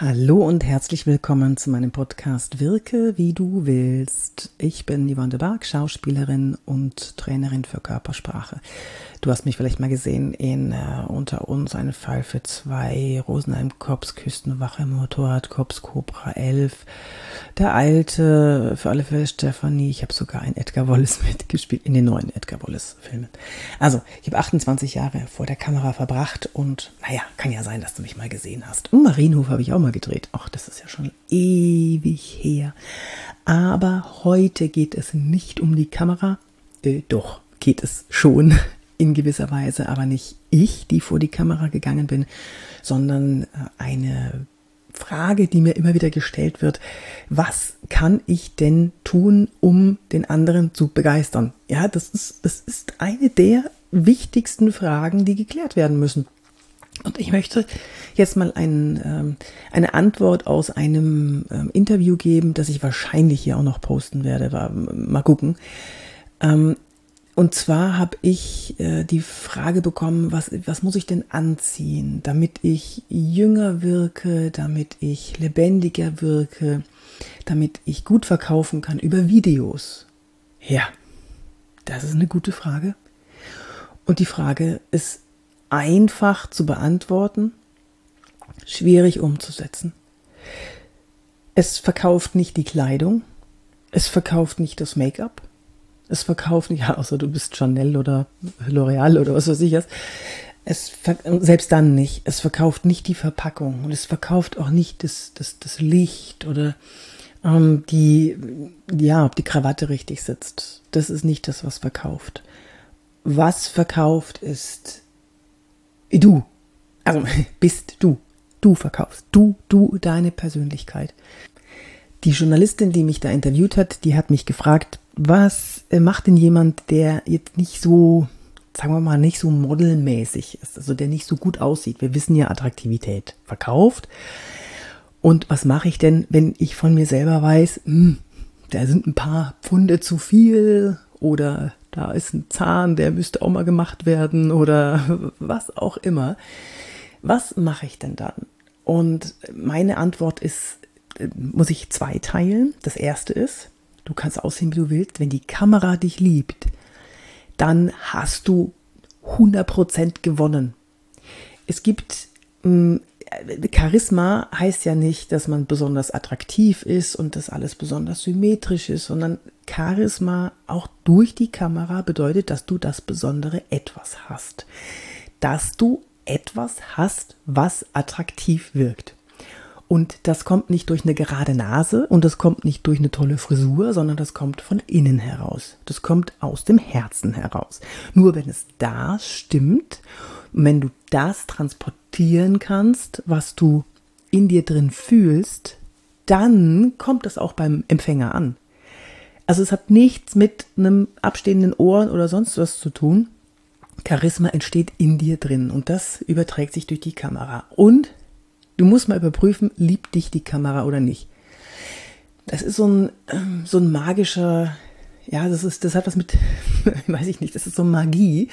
Hallo und herzlich willkommen zu meinem Podcast Wirke wie du willst. Ich bin Yvonne de Barg, Schauspielerin und Trainerin für Körpersprache. Du hast mich vielleicht mal gesehen in äh, Unter uns einen Fall für zwei, Rosenheim Kops, Küstenwache, Motorrad Kops, Cobra 11, der Alte, für alle Fälle Stephanie. Ich habe sogar ein Edgar Wallace mitgespielt in den neuen Edgar Wallace Filmen. Also, ich habe 28 Jahre vor der Kamera verbracht und naja, kann ja sein, dass du mich mal gesehen hast. Und Marienhof habe ich auch mal gedreht. Ach, das ist ja schon ewig her. Aber heute geht es nicht um die Kamera. Äh, doch, geht es schon in gewisser Weise, aber nicht ich, die vor die Kamera gegangen bin, sondern äh, eine Frage, die mir immer wieder gestellt wird, was kann ich denn tun, um den anderen zu begeistern? Ja, das ist, das ist eine der wichtigsten Fragen, die geklärt werden müssen. Und ich möchte jetzt mal ein, ähm, eine Antwort aus einem ähm, Interview geben, das ich wahrscheinlich hier auch noch posten werde. Mal gucken. Ähm, und zwar habe ich äh, die Frage bekommen, was, was muss ich denn anziehen, damit ich jünger wirke, damit ich lebendiger wirke, damit ich gut verkaufen kann über Videos. Ja, das ist eine gute Frage. Und die Frage ist einfach zu beantworten, schwierig umzusetzen. Es verkauft nicht die Kleidung, es verkauft nicht das Make-up, es verkauft nicht, ja, außer du bist Chanel oder L'Oreal oder was weiß ich was. Es selbst dann nicht. Es verkauft nicht die Verpackung und es verkauft auch nicht das, das, das Licht oder ähm, die, ja, ob die Krawatte richtig sitzt. Das ist nicht das, was verkauft. Was verkauft ist du. Also bist du. Du verkaufst. Du, du, deine Persönlichkeit. Die Journalistin, die mich da interviewt hat, die hat mich gefragt, was äh, macht denn jemand, der jetzt nicht so, sagen wir mal, nicht so modelmäßig ist, also der nicht so gut aussieht? Wir wissen ja, Attraktivität verkauft. Und was mache ich denn, wenn ich von mir selber weiß, mh, hm, da sind ein paar Pfunde zu viel oder da ist ein Zahn, der müsste auch mal gemacht werden oder was auch immer. Was mache ich denn dann? Und meine Antwort ist, äh, muss ich zwei teilen. Das erste ist, Du kannst aussehen, wie du willst. Wenn die Kamera dich liebt, dann hast du 100% gewonnen. Es gibt mh, hm, Charisma heißt ja nicht, dass man besonders attraktiv ist und dass alles besonders symmetrisch ist, sondern Charisma auch durch die Kamera bedeutet, dass du das besondere etwas hast. Dass du etwas hast, was attraktiv wirkt. Und das kommt nicht durch eine gerade Nase und das kommt nicht durch eine tolle Frisur, sondern das kommt von innen heraus. Das kommt aus dem Herzen heraus. Nur wenn es da stimmt, wenn du das transportieren kannst, was du in dir drin fühlst, dann kommt es auch beim Empfänger an. Also es hat nichts mit einem abstehenden Ohren oder sonst was zu tun. Charisma entsteht in dir drin und das überträgt sich durch die Kamera. Und Du musst mal überprüfen, liebt dich die Kamera oder nicht. Das ist so ein, ähm, so ein magischer, ja, das ist, das hat was mit, weiß ich nicht, das ist so Magie.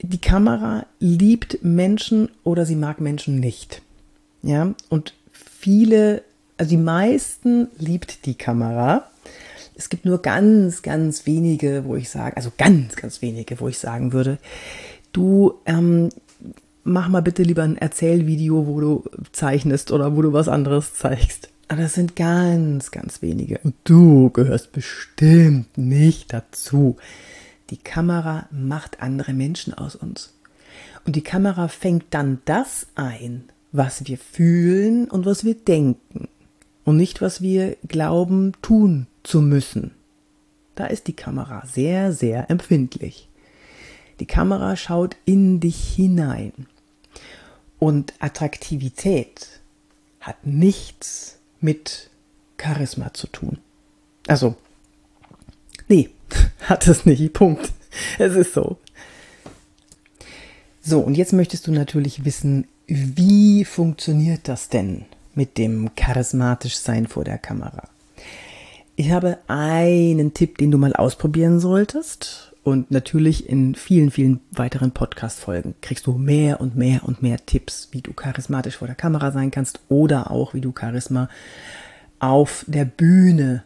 Die Kamera liebt Menschen oder sie mag Menschen nicht. Ja, und viele, also die meisten liebt die Kamera. Es gibt nur ganz, ganz wenige, wo ich sage, also ganz, ganz wenige, wo ich sagen würde, du, ähm, mach mal bitte lieber ein Erzählvideo, wo du zeichnest oder wo du was anderes zeigst. Aber das sind ganz, ganz wenige. Und du gehörst bestimmt nicht dazu. Die Kamera macht andere Menschen aus uns. Und die Kamera fängt dann das ein, was wir fühlen und was wir denken. Und nicht, was wir glauben, tun zu müssen. Da ist die Kamera sehr, sehr empfindlich. Die Kamera schaut in dich hinein. Und Attraktivität hat nichts mit Charisma zu tun. Also, nee, hat es nicht. Punkt. Es ist so. So, und jetzt möchtest du natürlich wissen, wie funktioniert das denn mit dem charismatisch sein vor der Kamera? Ich habe einen Tipp, den du mal ausprobieren solltest. Und natürlich in vielen, vielen weiteren Podcast-Folgen kriegst du mehr und mehr und mehr Tipps, wie du charismatisch vor der Kamera sein kannst oder auch wie du Charisma auf der Bühne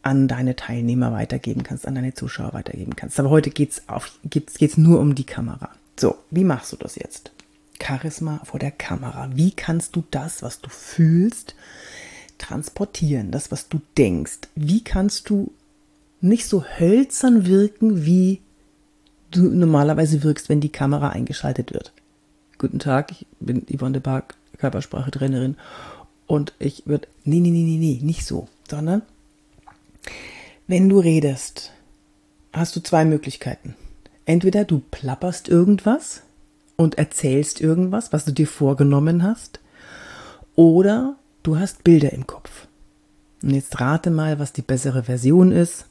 an deine Teilnehmer weitergeben kannst, an deine Zuschauer weitergeben kannst. Aber heute geht es nur um die Kamera. So, wie machst du das jetzt? Charisma vor der Kamera. Wie kannst du das, was du fühlst, transportieren, das, was du denkst? Wie kannst du nicht so hölzern wirken, wie du normalerweise wirkst, wenn die Kamera eingeschaltet wird? Guten Tag, ich bin Yvonne de Barg, Körpersprache-Trainerin und ich würde, nee, nee, nee, nee, nee, nicht so, sondern wenn du redest, hast du zwei Möglichkeiten. Entweder du plapperst irgendwas und erzählst irgendwas, was du dir vorgenommen hast, oder du hast Bilder im Kopf. Und jetzt rate mal, was die bessere Version ist.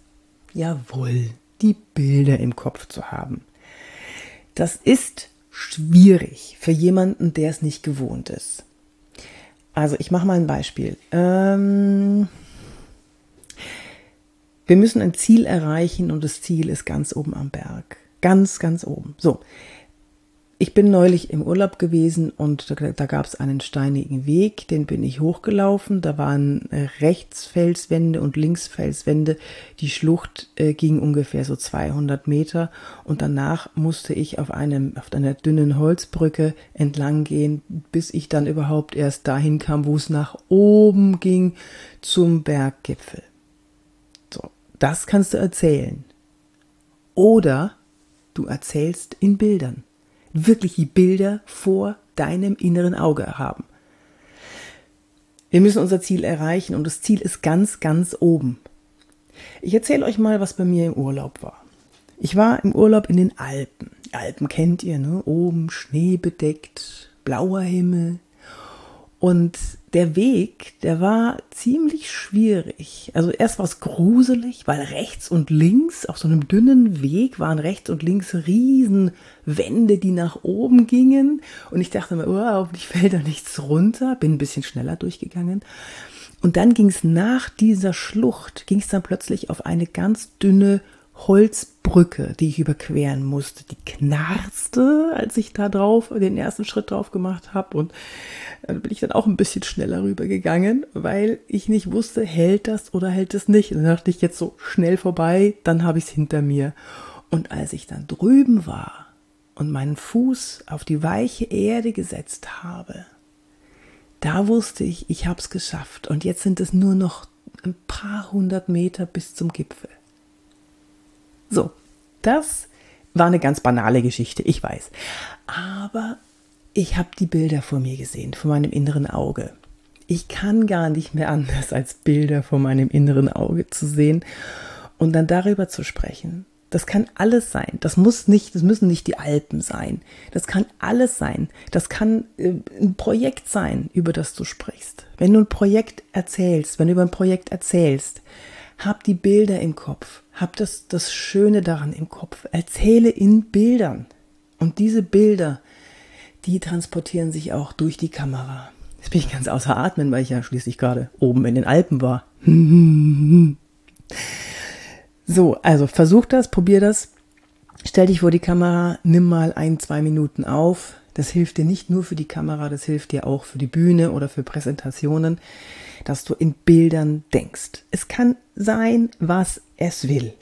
Jawohl, die Bilder im Kopf zu haben. Das ist schwierig für jemanden, der es nicht gewohnt ist. Also ich mache mal ein Beispiel. Ähm, wir müssen ein Ziel erreichen und das Ziel ist ganz oben am Berg. Ganz, ganz oben. So. Ich bin neulich im Urlaub gewesen und da, da gab es einen steinigen Weg, den bin ich hochgelaufen. Da waren äh, rechts Felswände und links Felswände. Die Schlucht äh, ging ungefähr so 200 Meter und danach musste ich auf einem, auf einer dünnen Holzbrücke entlang gehen, bis ich dann überhaupt erst dahin kam, wo es nach oben ging zum Berggipfel. So, das kannst du erzählen. Oder du erzählst in Bildern. Wirklich die Bilder vor deinem inneren Auge haben. Wir müssen unser Ziel erreichen und das Ziel ist ganz, ganz oben. Ich erzähle euch mal, was bei mir im Urlaub war. Ich war im Urlaub in den Alpen. Alpen kennt ihr, ne? Oben schneebedeckt, blauer Himmel, und der Weg, der war ziemlich schwierig. Also erst war es gruselig, weil rechts und links auf so einem dünnen Weg waren rechts und links Riesenwände, die nach oben gingen. Und ich dachte mir, oh, hoffentlich fällt da nichts runter. Bin ein bisschen schneller durchgegangen. Und dann ging es nach dieser Schlucht, ging es dann plötzlich auf eine ganz dünne Holzbrücke, die ich überqueren musste. Die knarzte, als ich da drauf den ersten Schritt drauf gemacht habe. Und dann bin ich dann auch ein bisschen schneller rübergegangen, weil ich nicht wusste, hält das oder hält es nicht. Und dann dachte ich jetzt so schnell vorbei, dann habe ich es hinter mir. Und als ich dann drüben war und meinen Fuß auf die weiche Erde gesetzt habe, da wusste ich, ich habe es geschafft. Und jetzt sind es nur noch ein paar hundert Meter bis zum Gipfel. So, das war eine ganz banale Geschichte, ich weiß. Aber ich habe die Bilder vor mir gesehen, vor meinem inneren Auge. Ich kann gar nicht mehr anders, als Bilder vor meinem inneren Auge zu sehen und dann darüber zu sprechen. Das kann alles sein. Das muss nicht, das müssen nicht die Alpen sein. Das kann alles sein. Das kann äh, ein Projekt sein, über das du sprichst. Wenn du ein Projekt erzählst, wenn du über ein Projekt erzählst, hab die Bilder im Kopf. Hab das, das Schöne daran im Kopf. Erzähle in Bildern. Und diese Bilder, die transportieren sich auch durch die Kamera. Jetzt bin ich ganz außer Atmen, weil ich ja schließlich gerade oben in den Alpen war. so, also versuch das, probier das. Stell dich vor die Kamera, nimm mal ein, zwei Minuten auf. Das hilft dir nicht nur für die Kamera, das hilft dir auch für die Bühne oder für Präsentationen dass du in Bildern denkst. Es kann sein, was es will.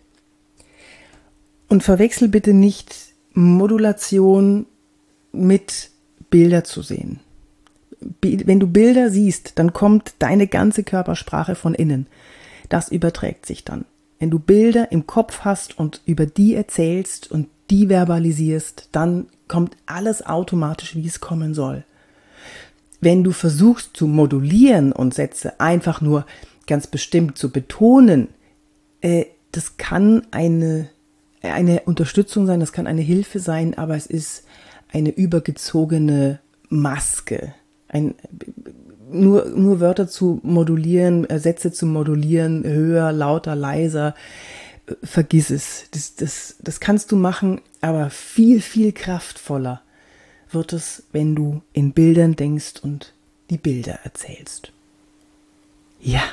Und verwechsel bitte nicht Modulation mit Bilder zu sehen. Wenn du Bilder siehst, dann kommt deine ganze Körpersprache von innen. Das überträgt sich dann. Wenn du Bilder im Kopf hast und über die erzählst und die verbalisierst, dann kommt alles automatisch, wie es kommen soll. Wenn du versuchst zu modulieren und Sätze einfach nur ganz bestimmt zu betonen, äh, das kann eine, eine Unterstützung sein, das kann eine Hilfe sein, aber es ist eine übergezogene Maske. Ein, nur, nur Wörter zu modulieren, äh, Sätze zu modulieren, höher, lauter, leiser, vergiss es. Das, das, das kannst du machen, aber viel, viel kraftvoller wird es, wenn du in Bildern denkst und die Bilder erzählst. Ja,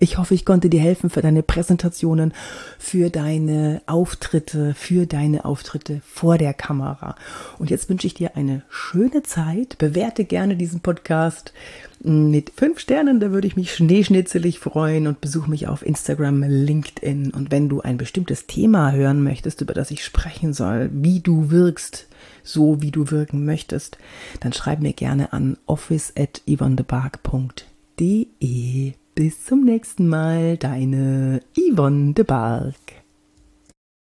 Ich hoffe, ich konnte dir helfen für deine Präsentationen, für deine Auftritte, für deine Auftritte vor der Kamera. Und jetzt wünsche ich dir eine schöne Zeit. Bewerte gerne diesen Podcast mit fünf Sternen, da würde ich mich schneeschnitzelig freuen und besuche mich auf Instagram, LinkedIn. Und wenn du ein bestimmtes Thema hören möchtest, über das ich sprechen soll, wie du wirkst, so wie du wirken möchtest, dann schreib mir gerne an office at yvonnebark.de. Bis zum nächsten Mal, deine Yvonne de Barg.